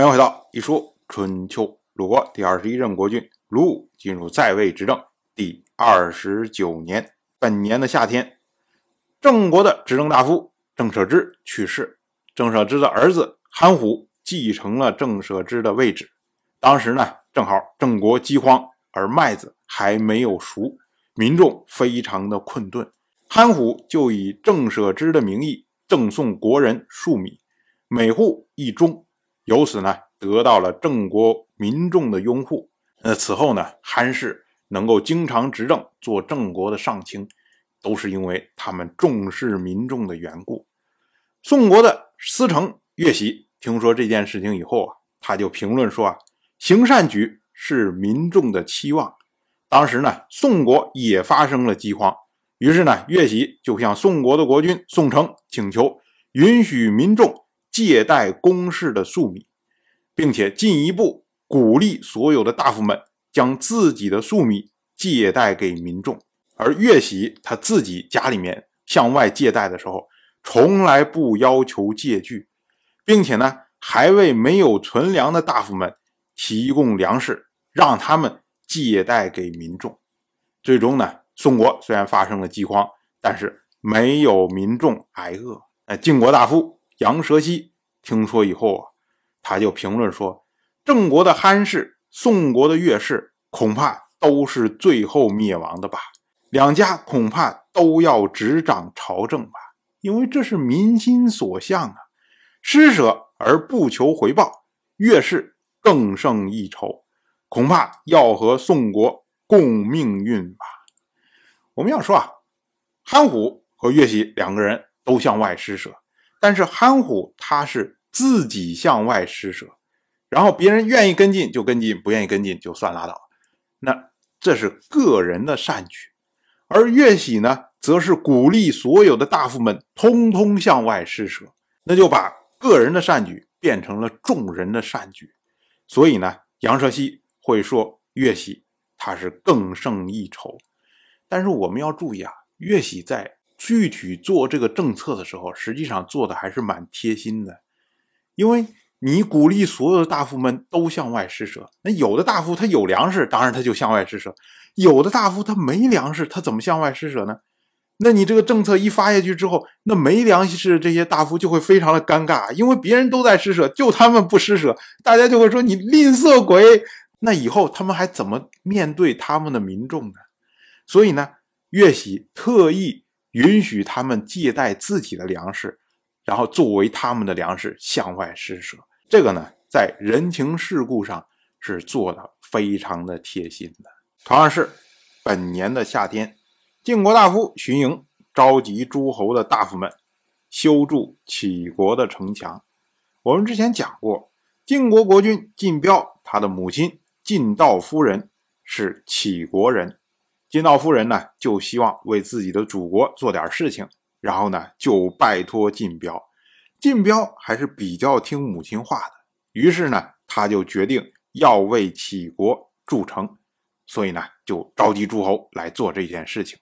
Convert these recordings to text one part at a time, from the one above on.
欢迎回到一说春秋。鲁国第二十一任国君鲁武进入在位执政第二十九年，本年的夏天，郑国的执政大夫郑舍之去世，郑舍之的儿子韩虎继承了郑舍之的位置。当时呢，正好郑国饥荒，而麦子还没有熟，民众非常的困顿。韩虎就以郑舍之的名义赠送国人数米，每户一钟。由此呢，得到了郑国民众的拥护。那此后呢，韩氏能够经常执政，做郑国的上卿，都是因为他们重视民众的缘故。宋国的司城乐喜听说这件事情以后啊，他就评论说啊，行善举是民众的期望。当时呢，宋国也发生了饥荒，于是呢，乐喜就向宋国的国君宋城请求允许民众。借贷公室的粟米，并且进一步鼓励所有的大夫们将自己的粟米借贷给民众。而岳喜他自己家里面向外借贷的时候，从来不要求借据，并且呢，还为没有存粮的大夫们提供粮食，让他们借贷给民众。最终呢，宋国虽然发生了饥荒，但是没有民众挨饿。哎，晋国大夫。杨蛇溪听说以后啊，他就评论说：“郑国的憨氏、宋国的乐氏，恐怕都是最后灭亡的吧？两家恐怕都要执掌朝政吧？因为这是民心所向啊！施舍而不求回报，乐氏更胜一筹，恐怕要和宋国共命运吧？我们要说啊，憨虎和岳喜两个人都向外施舍。”但是憨虎他是自己向外施舍，然后别人愿意跟进就跟进，不愿意跟进就算拉倒。那这是个人的善举，而岳喜呢，则是鼓励所有的大夫们通通向外施舍，那就把个人的善举变成了众人的善举。所以呢，杨蛇溪会说岳喜他是更胜一筹。但是我们要注意啊，岳喜在。具体做这个政策的时候，实际上做的还是蛮贴心的，因为你鼓励所有的大夫们都向外施舍。那有的大夫他有粮食，当然他就向外施舍；有的大夫他没粮食，他怎么向外施舍呢？那你这个政策一发下去之后，那没粮食这些大夫就会非常的尴尬，因为别人都在施舍，就他们不施舍，大家就会说你吝啬鬼。那以后他们还怎么面对他们的民众呢？所以呢，岳喜特意。允许他们借贷自己的粮食，然后作为他们的粮食向外施舍。这个呢，在人情世故上是做的非常的贴心的。同样是本年的夏天，晋国大夫荀盈召集诸侯的大夫们修筑齐国的城墙。我们之前讲过，晋国国君晋彪，他的母亲晋道夫人是齐国人。金道夫人呢，就希望为自己的祖国做点事情，然后呢，就拜托晋彪。晋彪还是比较听母亲话的，于是呢，他就决定要为齐国筑城，所以呢，就召集诸侯来做这件事情。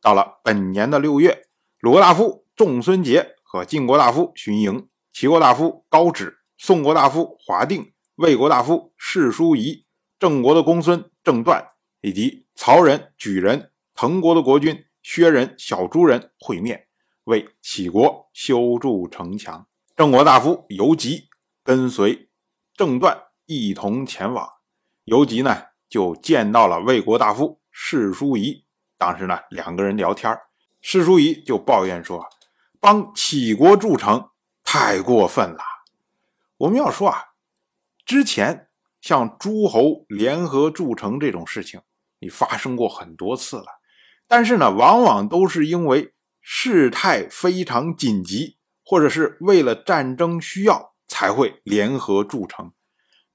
到了本年的六月，鲁国大夫仲孙杰和晋国大夫荀盈、齐国大夫高止、宋国大夫华定、魏国大夫士叔仪、郑国的公孙郑段。以及曹人、莒人、滕国的国君薛人、小朱人会面，为齐国修筑城墙。郑国大夫游吉跟随郑段一同前往。游吉呢，就见到了魏国大夫士叔仪。当时呢，两个人聊天士叔仪就抱怨说：“帮齐国筑城太过分了。”我们要说啊，之前像诸侯联合筑城这种事情。你发生过很多次了，但是呢，往往都是因为事态非常紧急，或者是为了战争需要才会联合筑城。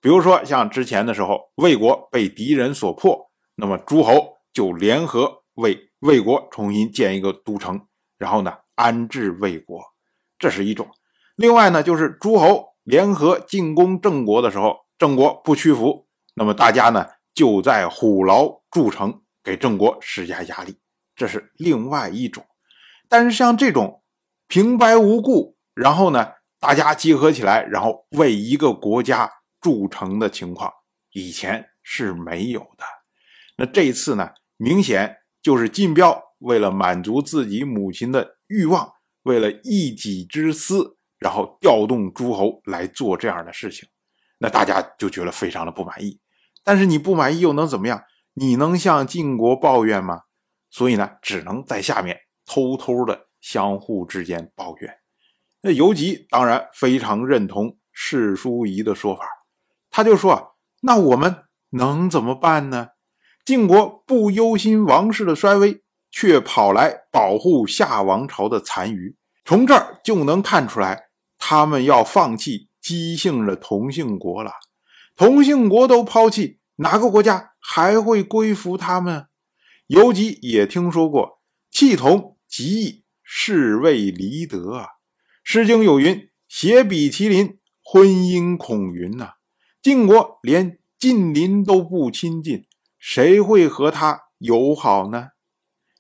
比如说，像之前的时候，魏国被敌人所迫，那么诸侯就联合为魏国重新建一个都城，然后呢安置魏国，这是一种。另外呢，就是诸侯联合进攻郑国的时候，郑国不屈服，那么大家呢就在虎牢。筑城给郑国施加压力，这是另外一种。但是像这种平白无故，然后呢大家集合起来，然后为一个国家筑城的情况，以前是没有的。那这一次呢，明显就是晋彪为了满足自己母亲的欲望，为了一己之私，然后调动诸侯来做这样的事情，那大家就觉得非常的不满意。但是你不满意又能怎么样？你能向晋国抱怨吗？所以呢，只能在下面偷偷的相互之间抱怨。那游吉当然非常认同世叔仪的说法，他就说：“那我们能怎么办呢？晋国不忧心王室的衰微，却跑来保护夏王朝的残余，从这儿就能看出来，他们要放弃姬姓的同姓国了。同姓国都抛弃，哪个国家还会归服他们？”尤吉也听说过“弃同即义，是谓离德”啊。《诗经》有云：“携比其邻，婚姻恐云。”呐，晋国连近邻都不亲近，谁会和他友好呢？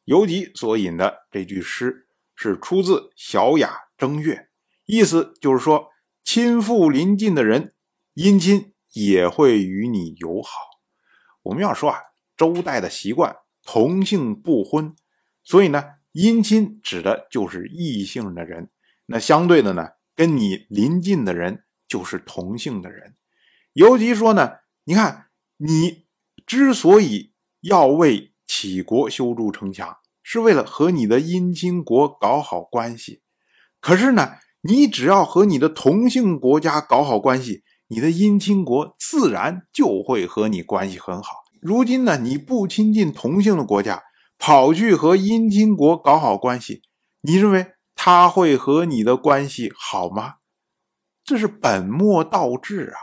尤吉所引的这句诗是出自《小雅·正月》，意思就是说，亲附邻近的人，姻亲也会与你友好。我们要说啊，周代的习惯，同姓不婚，所以呢，姻亲指的就是异姓的人。那相对的呢，跟你邻近的人就是同姓的人。尤其说呢，你看你之所以要为杞国修筑城墙，是为了和你的姻亲国搞好关系。可是呢，你只要和你的同姓国家搞好关系，你的姻亲国自然就会和你关系很好。如今呢，你不亲近同姓的国家，跑去和姻亲国搞好关系，你认为？他会和你的关系好吗？这是本末倒置啊！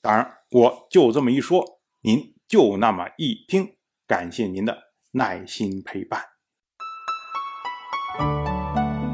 当然，我就这么一说，您就那么一听。感谢您的耐心陪伴。